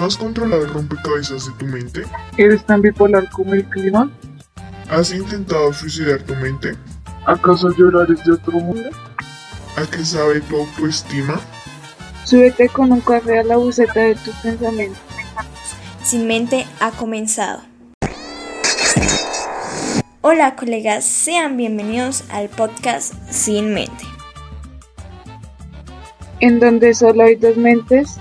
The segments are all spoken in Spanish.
¿Has controlado el rompecabezas de tu mente? ¿Eres tan bipolar como el clima? ¿Has intentado suicidar tu mente? ¿Acaso llorar es de otro mundo? ¿A qué sabe tu autoestima? Súbete con un café a la buceta de tus pensamientos. Sin mente ha comenzado. Hola colegas, sean bienvenidos al podcast Sin Mente. En donde solo hay dos mentes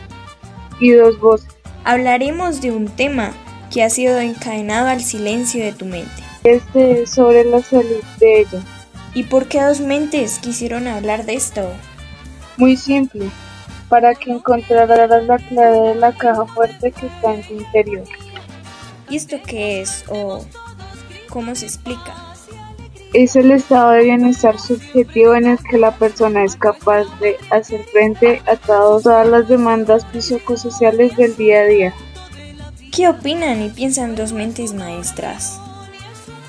y dos voces. Hablaremos de un tema que ha sido encadenado al silencio de tu mente. Este es sobre la salud de ella. ¿Y por qué dos mentes quisieron hablar de esto? Muy simple, para que encontraras la clave de la caja fuerte que está en tu interior. ¿Y esto qué es o cómo se explica? Es el estado de bienestar subjetivo en el que la persona es capaz de hacer frente a todas las demandas psicosociales del día a día. ¿Qué opinan y piensan dos mentes maestras?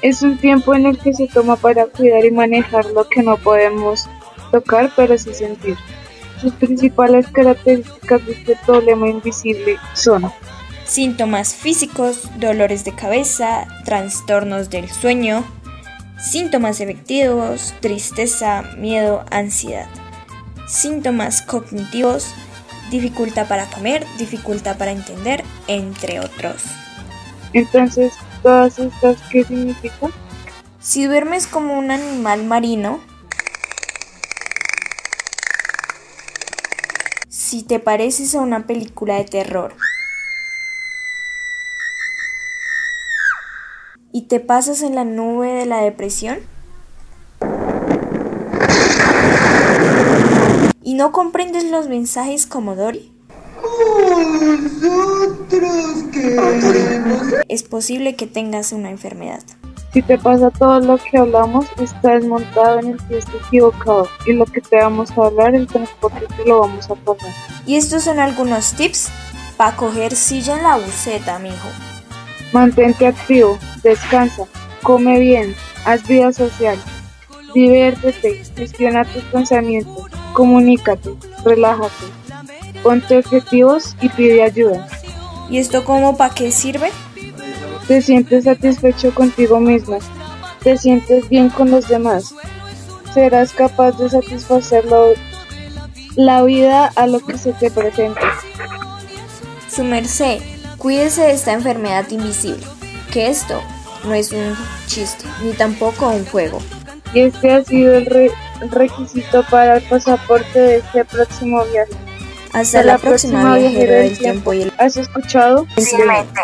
Es un tiempo en el que se toma para cuidar y manejar lo que no podemos tocar pero sí sentir. Sus principales características de este problema invisible son síntomas físicos, dolores de cabeza, trastornos del sueño, síntomas efectivos, tristeza, miedo, ansiedad, síntomas cognitivos, dificultad para comer, dificultad para entender, entre otros. Entonces, ¿todas estas qué significan? Si duermes como un animal marino, si te pareces a una película de terror y te pasas en la nube de la depresión y no comprendes los mensajes como Dory. Es posible que tengas una enfermedad. Si te pasa todo lo que hablamos, estás montado en el pie equivocado y lo que te vamos a hablar, el transporte te lo vamos a pasar. Y estos son algunos tips para coger silla en la buceta, mijo. Mantente activo, descansa, come bien, haz vida social, diviértete, gestiona tus pensamientos, comunícate, relájate, ponte objetivos y pide ayuda. ¿Y esto cómo para qué sirve? Te sientes satisfecho contigo mismo, te sientes bien con los demás, serás capaz de satisfacerlo la vida a lo que se te presente. Su merced, cuídese de esta enfermedad invisible, que esto no es un chiste, ni tampoco un juego. Y este ha sido el, re requisito para el pasaporte de este próximo viaje. Hasta, la, próxima, viajero del tiempo. y el... ¿Has escuchado? Simplemente.